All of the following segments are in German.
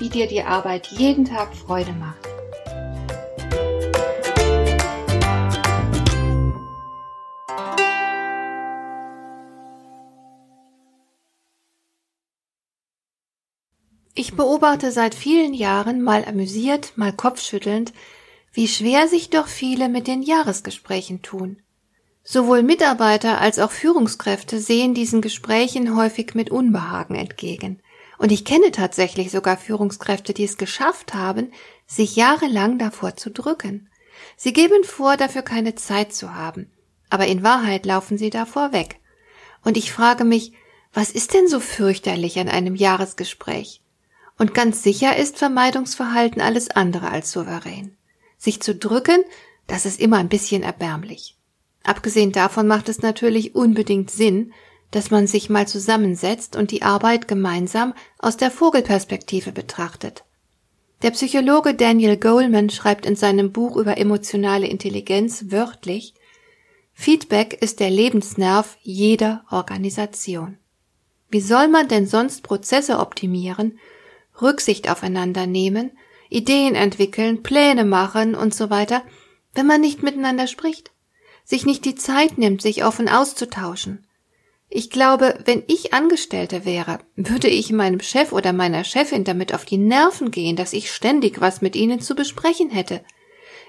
wie dir die Arbeit jeden Tag Freude macht. Ich beobachte seit vielen Jahren, mal amüsiert, mal kopfschüttelnd, wie schwer sich doch viele mit den Jahresgesprächen tun. Sowohl Mitarbeiter als auch Führungskräfte sehen diesen Gesprächen häufig mit Unbehagen entgegen. Und ich kenne tatsächlich sogar Führungskräfte, die es geschafft haben, sich jahrelang davor zu drücken. Sie geben vor, dafür keine Zeit zu haben, aber in Wahrheit laufen sie davor weg. Und ich frage mich, was ist denn so fürchterlich an einem Jahresgespräch? Und ganz sicher ist Vermeidungsverhalten alles andere als souverän. Sich zu drücken, das ist immer ein bisschen erbärmlich. Abgesehen davon macht es natürlich unbedingt Sinn, dass man sich mal zusammensetzt und die Arbeit gemeinsam aus der Vogelperspektive betrachtet. Der Psychologe Daniel Goleman schreibt in seinem Buch über emotionale Intelligenz wörtlich, Feedback ist der Lebensnerv jeder Organisation. Wie soll man denn sonst Prozesse optimieren, Rücksicht aufeinander nehmen, Ideen entwickeln, Pläne machen und so weiter, wenn man nicht miteinander spricht, sich nicht die Zeit nimmt, sich offen auszutauschen, ich glaube, wenn ich Angestellte wäre, würde ich meinem Chef oder meiner Chefin damit auf die Nerven gehen, dass ich ständig was mit ihnen zu besprechen hätte.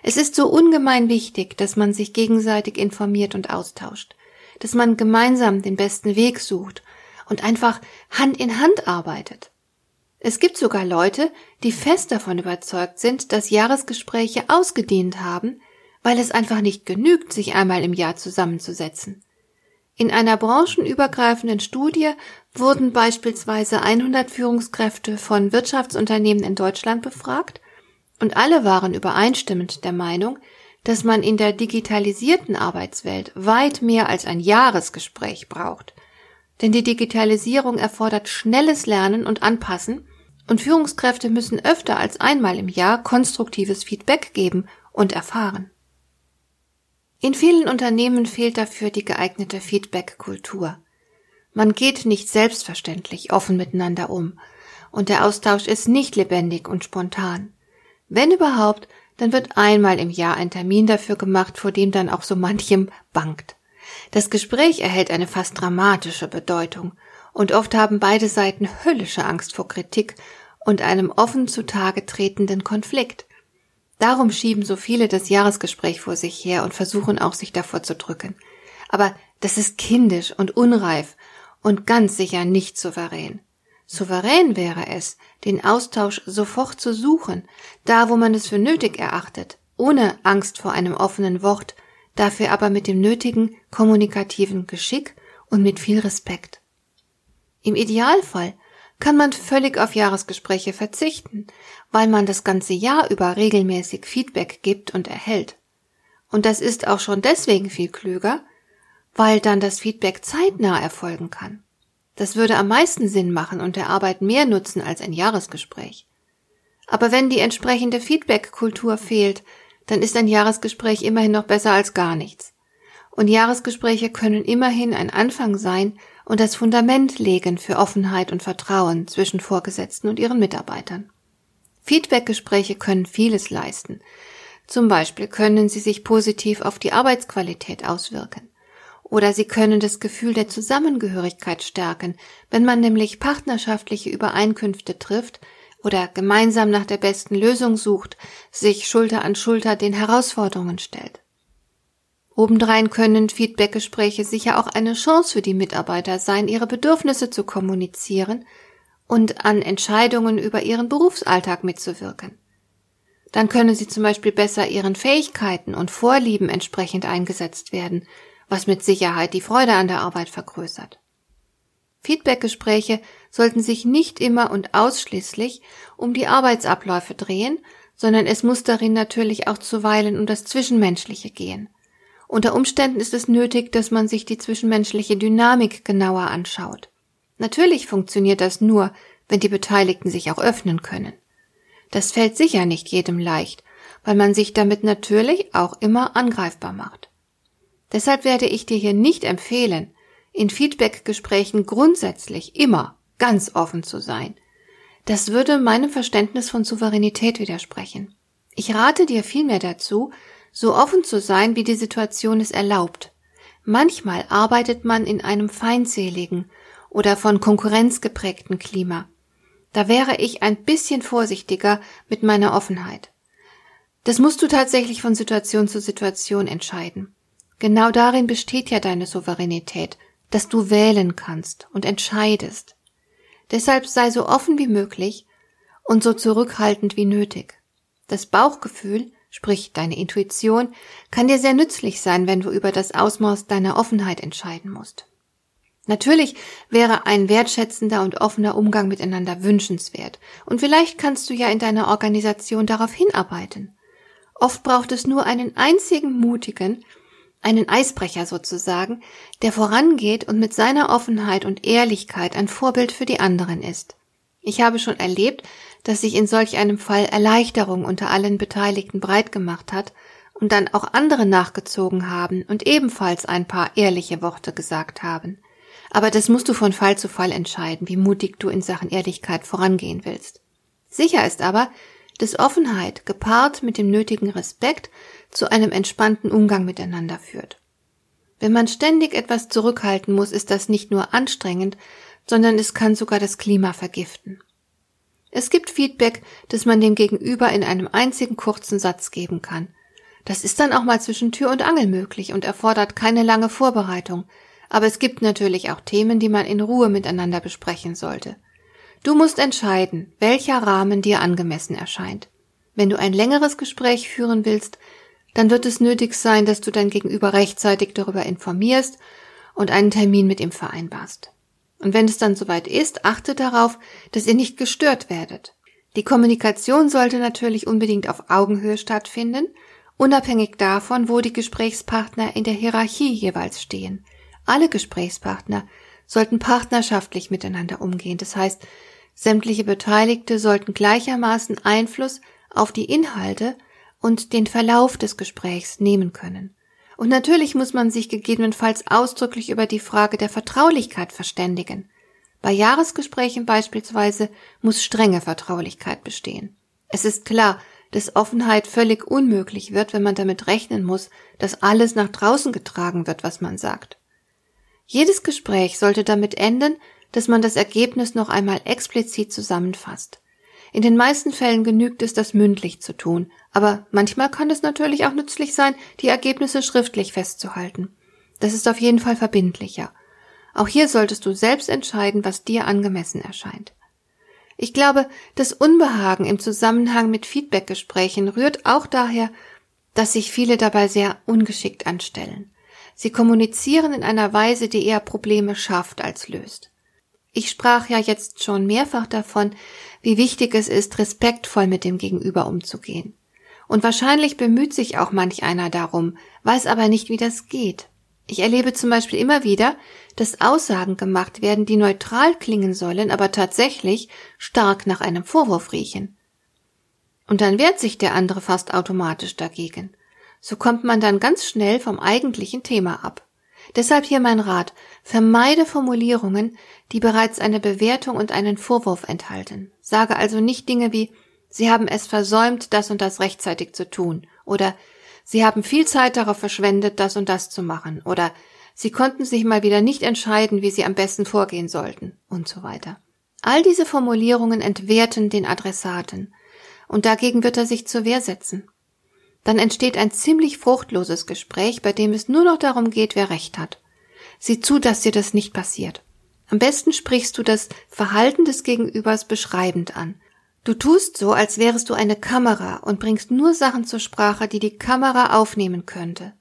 Es ist so ungemein wichtig, dass man sich gegenseitig informiert und austauscht, dass man gemeinsam den besten Weg sucht und einfach Hand in Hand arbeitet. Es gibt sogar Leute, die fest davon überzeugt sind, dass Jahresgespräche ausgedient haben, weil es einfach nicht genügt, sich einmal im Jahr zusammenzusetzen. In einer branchenübergreifenden Studie wurden beispielsweise 100 Führungskräfte von Wirtschaftsunternehmen in Deutschland befragt und alle waren übereinstimmend der Meinung, dass man in der digitalisierten Arbeitswelt weit mehr als ein Jahresgespräch braucht. Denn die Digitalisierung erfordert schnelles Lernen und Anpassen und Führungskräfte müssen öfter als einmal im Jahr konstruktives Feedback geben und erfahren. In vielen Unternehmen fehlt dafür die geeignete Feedback-Kultur. Man geht nicht selbstverständlich offen miteinander um, und der Austausch ist nicht lebendig und spontan. Wenn überhaupt, dann wird einmal im Jahr ein Termin dafür gemacht, vor dem dann auch so manchem bangt. Das Gespräch erhält eine fast dramatische Bedeutung, und oft haben beide Seiten höllische Angst vor Kritik und einem offen zutage tretenden Konflikt. Darum schieben so viele das Jahresgespräch vor sich her und versuchen auch sich davor zu drücken. Aber das ist kindisch und unreif und ganz sicher nicht souverän. Souverän wäre es, den Austausch sofort zu suchen, da wo man es für nötig erachtet, ohne Angst vor einem offenen Wort, dafür aber mit dem nötigen kommunikativen Geschick und mit viel Respekt. Im Idealfall kann man völlig auf Jahresgespräche verzichten, weil man das ganze Jahr über regelmäßig Feedback gibt und erhält. Und das ist auch schon deswegen viel klüger, weil dann das Feedback zeitnah erfolgen kann. Das würde am meisten Sinn machen und der Arbeit mehr nutzen als ein Jahresgespräch. Aber wenn die entsprechende Feedback-Kultur fehlt, dann ist ein Jahresgespräch immerhin noch besser als gar nichts. Und Jahresgespräche können immerhin ein Anfang sein und das Fundament legen für Offenheit und Vertrauen zwischen Vorgesetzten und ihren Mitarbeitern. Feedbackgespräche können vieles leisten. Zum Beispiel können sie sich positiv auf die Arbeitsqualität auswirken. Oder sie können das Gefühl der Zusammengehörigkeit stärken, wenn man nämlich partnerschaftliche Übereinkünfte trifft oder gemeinsam nach der besten Lösung sucht, sich Schulter an Schulter den Herausforderungen stellt. Obendrein können Feedbackgespräche sicher auch eine Chance für die Mitarbeiter sein, ihre Bedürfnisse zu kommunizieren und an Entscheidungen über ihren Berufsalltag mitzuwirken. Dann können sie zum Beispiel besser ihren Fähigkeiten und Vorlieben entsprechend eingesetzt werden, was mit Sicherheit die Freude an der Arbeit vergrößert. Feedbackgespräche sollten sich nicht immer und ausschließlich um die Arbeitsabläufe drehen, sondern es muss darin natürlich auch zuweilen um das Zwischenmenschliche gehen. Unter Umständen ist es nötig, dass man sich die zwischenmenschliche Dynamik genauer anschaut. Natürlich funktioniert das nur, wenn die Beteiligten sich auch öffnen können. Das fällt sicher nicht jedem leicht, weil man sich damit natürlich auch immer angreifbar macht. Deshalb werde ich dir hier nicht empfehlen, in Feedbackgesprächen grundsätzlich immer ganz offen zu sein. Das würde meinem Verständnis von Souveränität widersprechen. Ich rate dir vielmehr dazu, so offen zu sein, wie die Situation es erlaubt. Manchmal arbeitet man in einem feindseligen oder von Konkurrenz geprägten Klima. Da wäre ich ein bisschen vorsichtiger mit meiner Offenheit. Das musst du tatsächlich von Situation zu Situation entscheiden. Genau darin besteht ja deine Souveränität, dass du wählen kannst und entscheidest. Deshalb sei so offen wie möglich und so zurückhaltend wie nötig. Das Bauchgefühl, sprich deine Intuition, kann dir sehr nützlich sein, wenn du über das Ausmaß deiner Offenheit entscheiden musst. Natürlich wäre ein wertschätzender und offener Umgang miteinander wünschenswert, und vielleicht kannst du ja in deiner Organisation darauf hinarbeiten. Oft braucht es nur einen einzigen mutigen, einen Eisbrecher sozusagen, der vorangeht und mit seiner Offenheit und Ehrlichkeit ein Vorbild für die anderen ist. Ich habe schon erlebt, dass sich in solch einem Fall Erleichterung unter allen Beteiligten breit gemacht hat und dann auch andere nachgezogen haben und ebenfalls ein paar ehrliche Worte gesagt haben. Aber das musst du von Fall zu Fall entscheiden, wie mutig du in Sachen Ehrlichkeit vorangehen willst. Sicher ist aber, dass Offenheit gepaart mit dem nötigen Respekt zu einem entspannten Umgang miteinander führt. Wenn man ständig etwas zurückhalten muss, ist das nicht nur anstrengend, sondern es kann sogar das Klima vergiften. Es gibt Feedback, das man dem Gegenüber in einem einzigen kurzen Satz geben kann. Das ist dann auch mal zwischen Tür und Angel möglich und erfordert keine lange Vorbereitung, aber es gibt natürlich auch Themen, die man in Ruhe miteinander besprechen sollte. Du musst entscheiden, welcher Rahmen dir angemessen erscheint. Wenn du ein längeres Gespräch führen willst, dann wird es nötig sein, dass du dein Gegenüber rechtzeitig darüber informierst und einen Termin mit ihm vereinbarst. Und wenn es dann soweit ist, achte darauf, dass ihr nicht gestört werdet. Die Kommunikation sollte natürlich unbedingt auf Augenhöhe stattfinden, unabhängig davon, wo die Gesprächspartner in der Hierarchie jeweils stehen. Alle Gesprächspartner sollten partnerschaftlich miteinander umgehen. Das heißt, sämtliche Beteiligte sollten gleichermaßen Einfluss auf die Inhalte und den Verlauf des Gesprächs nehmen können. Und natürlich muss man sich gegebenenfalls ausdrücklich über die Frage der Vertraulichkeit verständigen. Bei Jahresgesprächen beispielsweise muss strenge Vertraulichkeit bestehen. Es ist klar, dass Offenheit völlig unmöglich wird, wenn man damit rechnen muss, dass alles nach draußen getragen wird, was man sagt. Jedes Gespräch sollte damit enden, dass man das Ergebnis noch einmal explizit zusammenfasst. In den meisten Fällen genügt es, das mündlich zu tun, aber manchmal kann es natürlich auch nützlich sein, die Ergebnisse schriftlich festzuhalten. Das ist auf jeden Fall verbindlicher. Auch hier solltest du selbst entscheiden, was dir angemessen erscheint. Ich glaube, das Unbehagen im Zusammenhang mit Feedbackgesprächen rührt auch daher, dass sich viele dabei sehr ungeschickt anstellen. Sie kommunizieren in einer Weise, die eher Probleme schafft als löst. Ich sprach ja jetzt schon mehrfach davon, wie wichtig es ist, respektvoll mit dem Gegenüber umzugehen. Und wahrscheinlich bemüht sich auch manch einer darum, weiß aber nicht, wie das geht. Ich erlebe zum Beispiel immer wieder, dass Aussagen gemacht werden, die neutral klingen sollen, aber tatsächlich stark nach einem Vorwurf riechen. Und dann wehrt sich der andere fast automatisch dagegen. So kommt man dann ganz schnell vom eigentlichen Thema ab. Deshalb hier mein Rat, vermeide Formulierungen, die bereits eine Bewertung und einen Vorwurf enthalten. Sage also nicht Dinge wie Sie haben es versäumt, das und das rechtzeitig zu tun oder Sie haben viel Zeit darauf verschwendet, das und das zu machen oder Sie konnten sich mal wieder nicht entscheiden, wie Sie am besten vorgehen sollten und so weiter. All diese Formulierungen entwerten den Adressaten und dagegen wird er sich zur Wehr setzen. Dann entsteht ein ziemlich fruchtloses Gespräch, bei dem es nur noch darum geht, wer recht hat. Sieh zu, dass dir das nicht passiert. Am besten sprichst du das Verhalten des Gegenübers beschreibend an. Du tust so, als wärest du eine Kamera und bringst nur Sachen zur Sprache, die die Kamera aufnehmen könnte.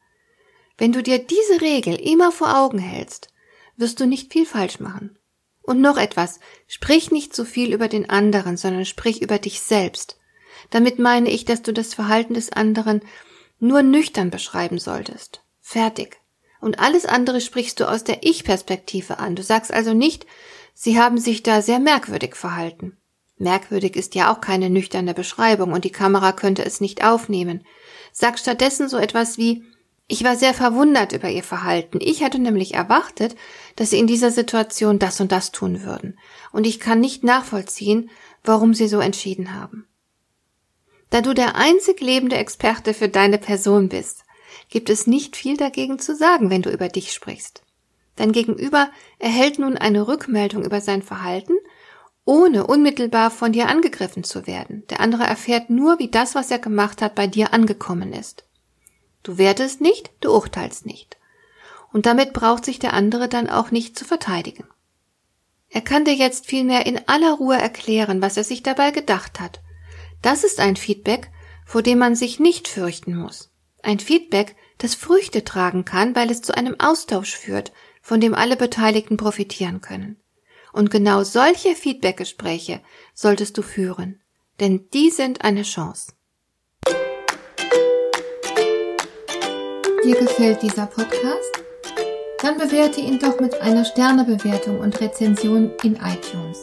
Wenn du dir diese Regel immer vor Augen hältst, wirst du nicht viel falsch machen. Und noch etwas, sprich nicht so viel über den anderen, sondern sprich über dich selbst. Damit meine ich, dass du das Verhalten des anderen nur nüchtern beschreiben solltest. Fertig. Und alles andere sprichst du aus der Ich-Perspektive an. Du sagst also nicht, sie haben sich da sehr merkwürdig verhalten. Merkwürdig ist ja auch keine nüchterne Beschreibung und die Kamera könnte es nicht aufnehmen. Sag stattdessen so etwas wie, ich war sehr verwundert über ihr Verhalten. Ich hatte nämlich erwartet, dass sie in dieser Situation das und das tun würden. Und ich kann nicht nachvollziehen, warum sie so entschieden haben. Da du der einzig lebende Experte für deine Person bist, gibt es nicht viel dagegen zu sagen, wenn du über dich sprichst. Dein Gegenüber erhält nun eine Rückmeldung über sein Verhalten, ohne unmittelbar von dir angegriffen zu werden. Der andere erfährt nur, wie das, was er gemacht hat, bei dir angekommen ist. Du wertest nicht, du urteilst nicht. Und damit braucht sich der andere dann auch nicht zu verteidigen. Er kann dir jetzt vielmehr in aller Ruhe erklären, was er sich dabei gedacht hat das ist ein Feedback, vor dem man sich nicht fürchten muss. Ein Feedback, das Früchte tragen kann, weil es zu einem Austausch führt, von dem alle Beteiligten profitieren können. Und genau solche Feedbackgespräche solltest du führen, denn die sind eine Chance. Dir gefällt dieser Podcast? Dann bewerte ihn doch mit einer Sternebewertung und Rezension in iTunes.